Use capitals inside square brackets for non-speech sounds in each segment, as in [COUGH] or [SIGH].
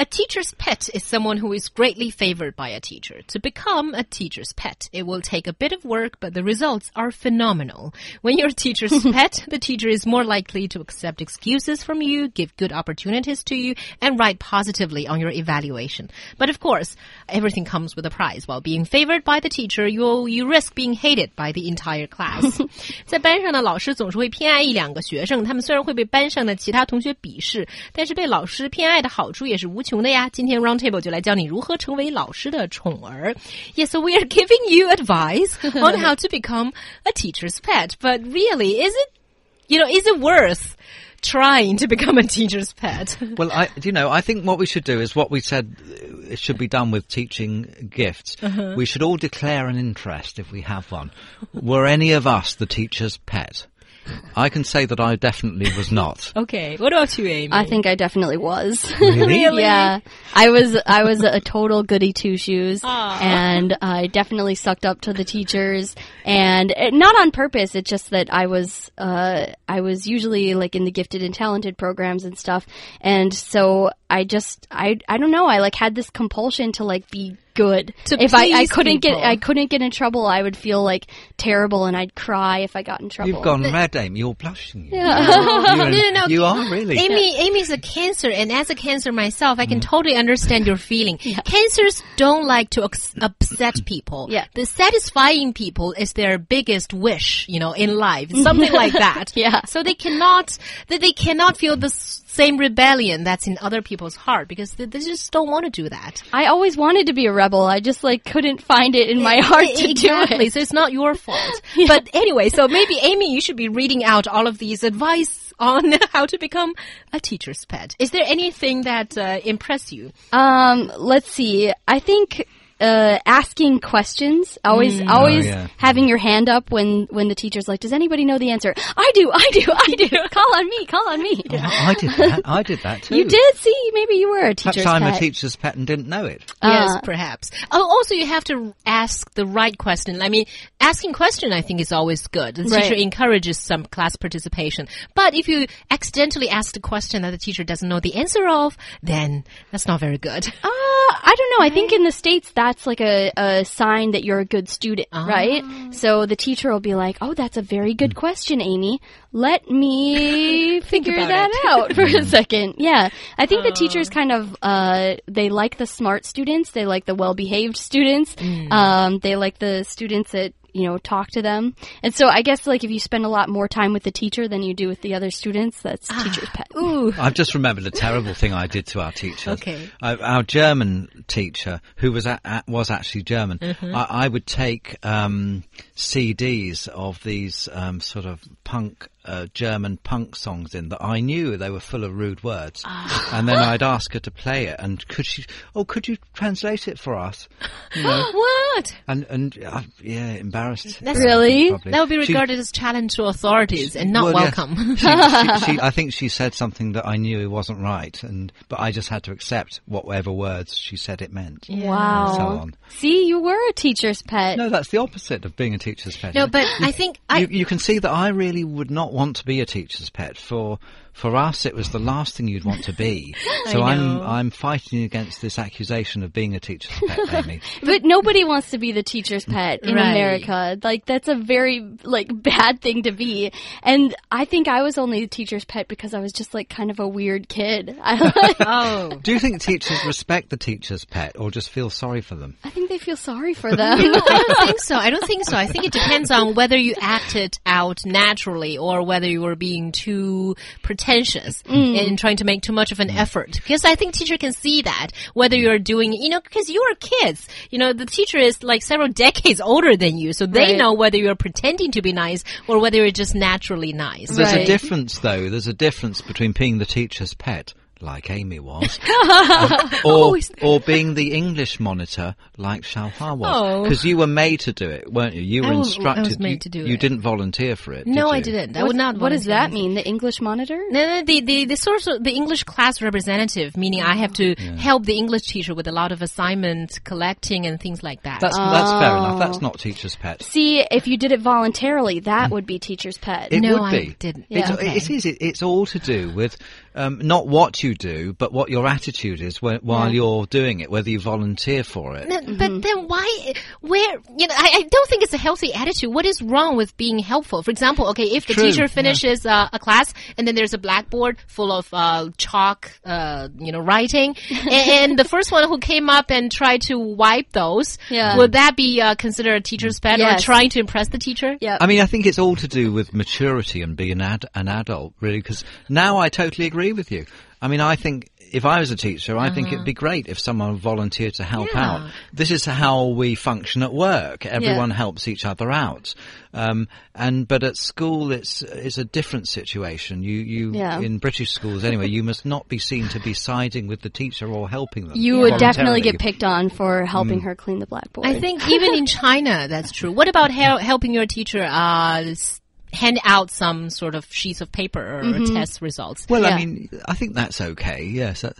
A teacher's pet is someone who is greatly favored by a teacher. To become a teacher's pet, it will take a bit of work, but the results are phenomenal. When you're a teacher's [LAUGHS] pet, the teacher is more likely to accept excuses from you, give good opportunities to you, and write positively on your evaluation. But of course, everything comes with a price. While being favored by the teacher, you you risk being hated by the entire class. [LAUGHS] 在班上呢，老师总是会偏爱一两个学生，他们虽然会被班上的其他同学鄙视，但是被老师偏爱的好处也是无穷。 穷的呀。今天 Roundtable 就来教你如何成为老师的宠儿。Yes, so we are giving you advice [LAUGHS] on how to become a teacher's pet. But really, is it, you know, is it worth? trying to become a teacher's pet. [LAUGHS] well, I, you know, I think what we should do is what we said it should be done with teaching gifts. Uh-huh. We should all declare an interest if we have one. Were any of us the teacher's pet? I can say that I definitely was not. [LAUGHS] okay. What about you, Amy? I think I definitely was. [LAUGHS] Really? really? Yeah. I was I was a total goody two shoes and I definitely sucked up to the teachers and it, not on purpose. It's just that I was uh, I was usually like in the gifted and talented programs and stuff. And so I just I I don't know, I like had this compulsion to like be good. To if I, I couldn't people. get I couldn't get in trouble, I would feel like terrible and I'd cry if I got in trouble. You've gone mad, Amy. You're blushing. Yeah. [LAUGHS] no, no, no. You are really. Amy, Amy's a cancer, and as a cancer myself, I can mm. totally understand your feeling. [LAUGHS] Yeah. Cancers don't like to upset people. Yeah. The satisfying people is their biggest wish, you know, in life. Something like [LAUGHS] that. Yeah. So they cannot, they cannot feel the same rebellion that's in other people's heart because they, they just don't want to do that. I always wanted to be a rebel. I just like couldn't find it in my heart to exactly. do it. So it's not your fault. [LAUGHS] yeah. But anyway, so maybe Amy, you should be reading out all of these advice on [LAUGHS] how to become a teacher's pet. Is there anything that uh, impressed you? Um, let's see. I think uh, asking questions, always, mm. always oh, yeah. having your hand up when, when the teacher's like, does anybody know the answer? I do, I do, I do. [LAUGHS] call on me, call on me. Oh, I did that. I did that too. You did? See, maybe you were a teacher's Perhaps I'm pet. a teacher's pet and didn't know it. Yes, uh, perhaps. Oh, also you have to ask the right question. I mean, asking question I think is always good. The right. teacher encourages some class participation. But if you accidentally ask the question that the teacher doesn't know the answer of, then that's not very good. Uh, I don't know. I think in the States that's like a, a sign that you're a good student, ah. right? So the teacher will be like, "Oh, that's a very good question, Amy. Let me [LAUGHS] figure that out for a second. Yeah, I think uh. the teachers uh. kind of uh, they like the smart students. They like the well-behaved students. Mm. Um, they like the students that you know, talk to them. And so I guess like if you spend a lot more time with the teacher than you do with the other students, that's ah, teacher's pet. Ooh. I've just remembered a terrible thing I did to our teacher. Okay. our German teacher, who was a, was actually German, mm-hmm. I, I, would take um, CDs of these um, sort of punk uh, German punk songs in that I knew they were full of rude words, ah. [LAUGHS] and then I'd ask her to play it, and could she? Oh, could you translate it for us? [GASPS] You know? what? And and uh, yeah, embarrassed. That's really that would be regarded she, as challenge to authorities and not well, welcome. Yes. she, [LAUGHS] she, I think she said something that I knew wasn't right, and but I just had to accept whatever words she said it meant. Yeah. Wow. So on. See, you were a teacher's pet. No, that's the opposite of being a teacher's pet. No, but I think you, I, you can see that I really would not want to be a teacher's pet. For for us, it was the last thing you'd want to be. [LAUGHS] so I'm I'm fighting against this accusation of being a teacher's pet, [LAUGHS] Amy. but nobody wants to be the teacher's pet in right. America. Like that's a very like [LAUGHS] bad thing to be. And I think I was only the teacher's pet because I was just like kind of a weird kid. oh. Do you think teachers respect the teacher's pet or just feel sorry for them? I think they feel sorry for them. I don't think so. I don't think so. I think it depends on whether you acted out naturally or whether you were being too pretentious mm. and trying to make too much of an effort. Because I think teacher can see that whether you're doing, you know, because you are kids. You know, the teacher is like several [LAUGHS] decades older than you, so they right. know whether you're pretending to be nice or whether you're just naturally nice. There's right. a difference, though. There's a difference between being the teacher's pet like Amy was, um, [LAUGHS] or or being the English monitor like Xiaohua was, Oh. because you were made to do it, weren't you? You were I was- I instructed. was made you, to do you it. didn't volunteer for it. No, did I didn't. I would not. what does that mean? The English monitor? No, no, the, the, the sort of, the English class representative, meaning I have to help the English teacher with a lot of assignments, collecting and things like that. That's that's fair enough. Oh. That's not teacher's pet. See, if you did it voluntarily, that would be teacher's pet. It No, would I be. didn't. It's, Yeah. Okay. It is. It, it's all to do with um, not what you do, but what your attitude is when, while Yeah. you're doing it, whether you volunteer for it. No, But then why, where, you know, I, I don't think it's a healthy attitude. What is wrong with being helpful? For example, okay, if the True, teacher yeah. finishes uh, a class and then there's a blackboard full of uh, chalk, uh, you know, writing, [LAUGHS] and, and the first one who came up and tried to wipe those, Yeah. would that be uh, considered a teacher's pet Yes. or trying to impress the teacher? Yep. I mean, I think it's all to do with maturity and being an, ad, an adult, really, because now I totally agree with you. I mean, I think if I was a teacher, I think it'd be great if someone volunteered to help Yeah. out. This is how we function at work. Everyone helps each other out. Um, and, but at school, it's, it's a different situation. You, you, Yeah. in British schools anyway, you must not be seen to be siding with the teacher or helping them. you would definitely get picked on for helping Mm. her clean the blackboard. I think even in China, that's true. What about hel- helping your teacher uh, s- hand out some sort of sheets of paper or Mm-hmm. test results? Well, Yeah. I mean, I think that's okay. Yes, that,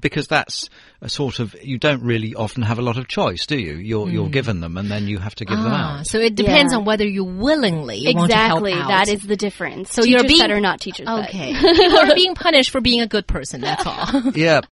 because that's a sort of you don't really often have a lot of choice, do you? You're you're given them, and then you have to give them Ah, out. so it depends Yeah. on whether you willingly want to help exactly. out. That is the difference. So teacher's you're being- pet or not teacher's okay. People are being punished for being a good person. That's all. [LAUGHS] Yeah,